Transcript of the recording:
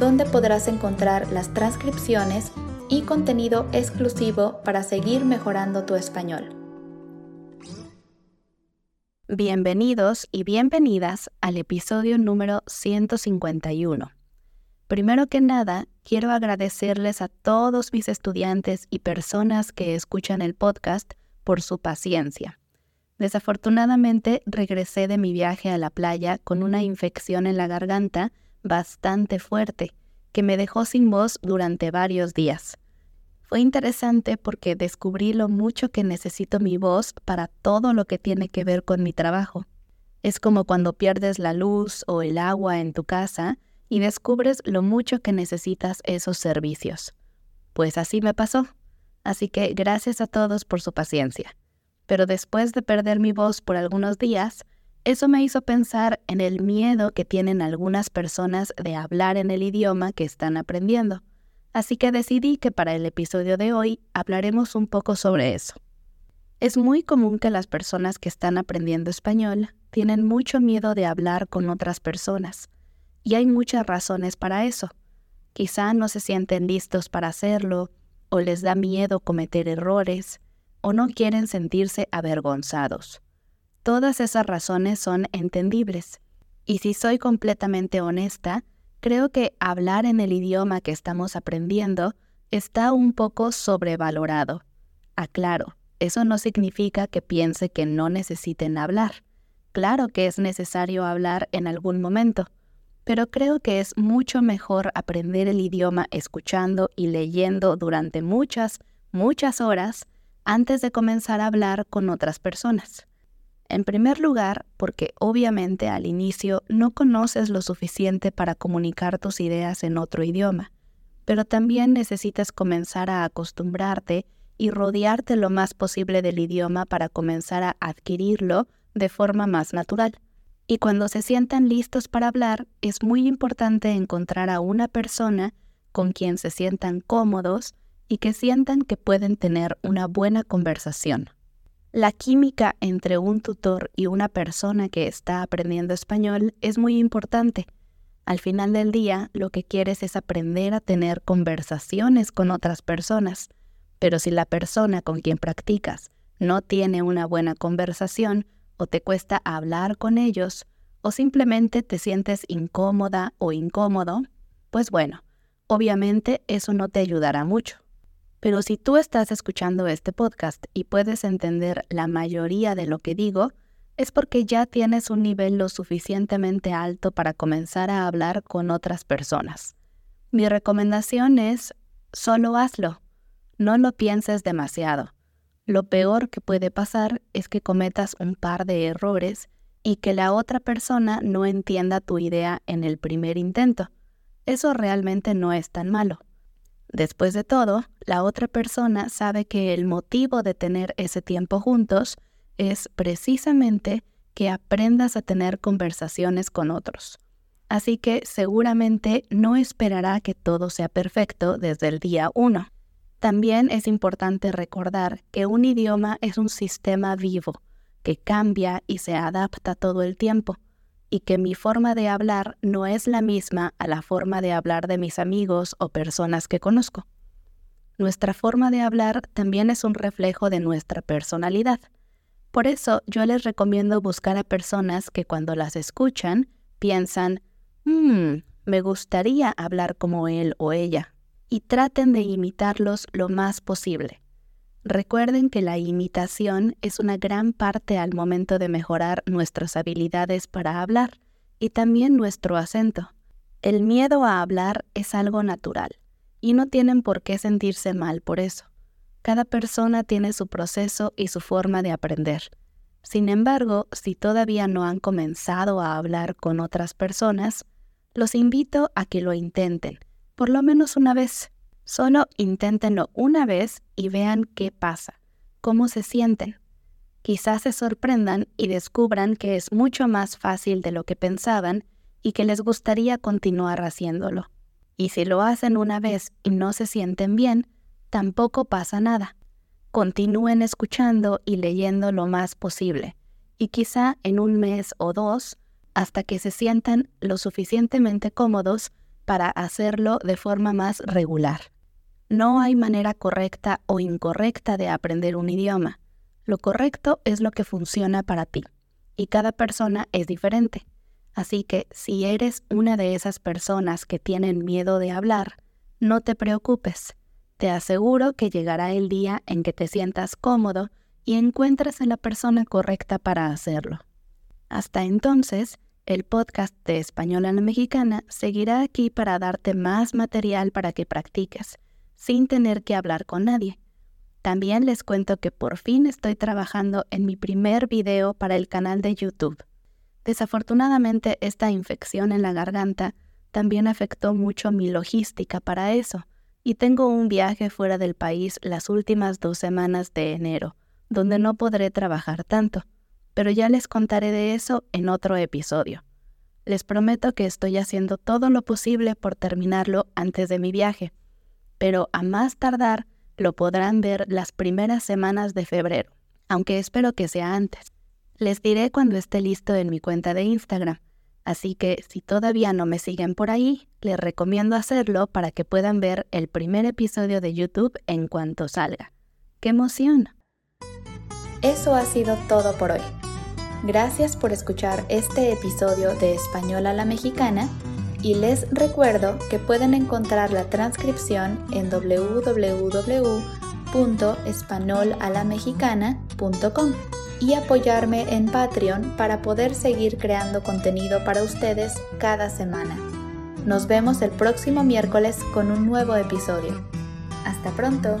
donde podrás encontrar las transcripciones y contenido exclusivo para seguir mejorando tu español. Bienvenidos y bienvenidas al episodio número 151. Primero que nada, quiero agradecerles a todos mis estudiantes y personas que escuchan el podcast por su paciencia. Desafortunadamente, regresé de mi viaje a la playa con una infección en la garganta bastante fuerte que me dejó sin voz durante varios días. Fue interesante porque descubrí lo mucho que necesito mi voz para todo lo que tiene que ver con mi trabajo. Es como cuando pierdes la luz o el agua en tu casa y descubres lo mucho que necesitas esos servicios. Pues así me pasó. Así que gracias a todos por su paciencia. Pero después de perder mi voz por algunos días, eso me hizo pensar en el miedo que tienen algunas personas de hablar en el idioma que están aprendiendo. Así que decidí que para el episodio de hoy hablaremos un poco sobre eso. Es muy común que las personas que están aprendiendo español tienen mucho miedo de hablar con otras personas. Y hay muchas razones para eso. Quizá no se sienten listos para hacerlo, o les da miedo cometer errores, o no quieren sentirse avergonzados. Todas esas razones son entendibles. Y si soy completamente honesta, creo que hablar en el idioma que estamos aprendiendo está un poco sobrevalorado. Aclaro, eso no significa que piense que no necesiten hablar. Claro que es necesario hablar en algún momento, pero creo que es mucho mejor aprender el idioma escuchando y leyendo durante muchas, muchas horas antes de comenzar a hablar con otras personas. En primer lugar, porque obviamente al inicio no conoces lo suficiente para comunicar tus ideas en otro idioma, pero también necesitas comenzar a acostumbrarte y rodearte lo más posible del idioma para comenzar a adquirirlo de forma más natural. Y cuando se sientan listos para hablar, es muy importante encontrar a una persona con quien se sientan cómodos y que sientan que pueden tener una buena conversación. La química entre un tutor y una persona que está aprendiendo español es muy importante. Al final del día, lo que quieres es aprender a tener conversaciones con otras personas. Pero si la persona con quien practicas no tiene una buena conversación, o te cuesta hablar con ellos, o simplemente te sientes incómoda o incómodo, pues bueno, obviamente eso no te ayudará mucho. Pero si tú estás escuchando este podcast y puedes entender la mayoría de lo que digo, es porque ya tienes un nivel lo suficientemente alto para comenzar a hablar con otras personas. Mi recomendación es, solo hazlo. No lo pienses demasiado. Lo peor que puede pasar es que cometas un par de errores y que la otra persona no entienda tu idea en el primer intento. Eso realmente no es tan malo. Después de todo, la otra persona sabe que el motivo de tener ese tiempo juntos es precisamente que aprendas a tener conversaciones con otros. Así que seguramente no esperará que todo sea perfecto desde el día uno. También es importante recordar que un idioma es un sistema vivo, que cambia y se adapta todo el tiempo y que mi forma de hablar no es la misma a la forma de hablar de mis amigos o personas que conozco. Nuestra forma de hablar también es un reflejo de nuestra personalidad. Por eso yo les recomiendo buscar a personas que cuando las escuchan piensan, mmm, me gustaría hablar como él o ella, y traten de imitarlos lo más posible. Recuerden que la imitación es una gran parte al momento de mejorar nuestras habilidades para hablar y también nuestro acento. El miedo a hablar es algo natural y no tienen por qué sentirse mal por eso. Cada persona tiene su proceso y su forma de aprender. Sin embargo, si todavía no han comenzado a hablar con otras personas, los invito a que lo intenten, por lo menos una vez. Solo inténtenlo una vez y vean qué pasa, cómo se sienten. Quizás se sorprendan y descubran que es mucho más fácil de lo que pensaban y que les gustaría continuar haciéndolo. Y si lo hacen una vez y no se sienten bien, tampoco pasa nada. Continúen escuchando y leyendo lo más posible, y quizá en un mes o dos, hasta que se sientan lo suficientemente cómodos para hacerlo de forma más regular. No hay manera correcta o incorrecta de aprender un idioma. Lo correcto es lo que funciona para ti, y cada persona es diferente. Así que si eres una de esas personas que tienen miedo de hablar, no te preocupes. Te aseguro que llegará el día en que te sientas cómodo y encuentres a la persona correcta para hacerlo. Hasta entonces, el podcast de Español a la Mexicana seguirá aquí para darte más material para que practiques, sin tener que hablar con nadie. También les cuento que por fin estoy trabajando en mi primer video para el canal de YouTube. Desafortunadamente, esta infección en la garganta también afectó mucho mi logística para eso, y tengo un viaje fuera del país las últimas dos semanas de enero, donde no podré trabajar tanto pero ya les contaré de eso en otro episodio. Les prometo que estoy haciendo todo lo posible por terminarlo antes de mi viaje, pero a más tardar lo podrán ver las primeras semanas de febrero, aunque espero que sea antes. Les diré cuando esté listo en mi cuenta de Instagram, así que si todavía no me siguen por ahí, les recomiendo hacerlo para que puedan ver el primer episodio de YouTube en cuanto salga. ¡Qué emoción! Eso ha sido todo por hoy. Gracias por escuchar este episodio de Español a la Mexicana y les recuerdo que pueden encontrar la transcripción en www.españolalamexicana.com y apoyarme en Patreon para poder seguir creando contenido para ustedes cada semana. Nos vemos el próximo miércoles con un nuevo episodio. Hasta pronto.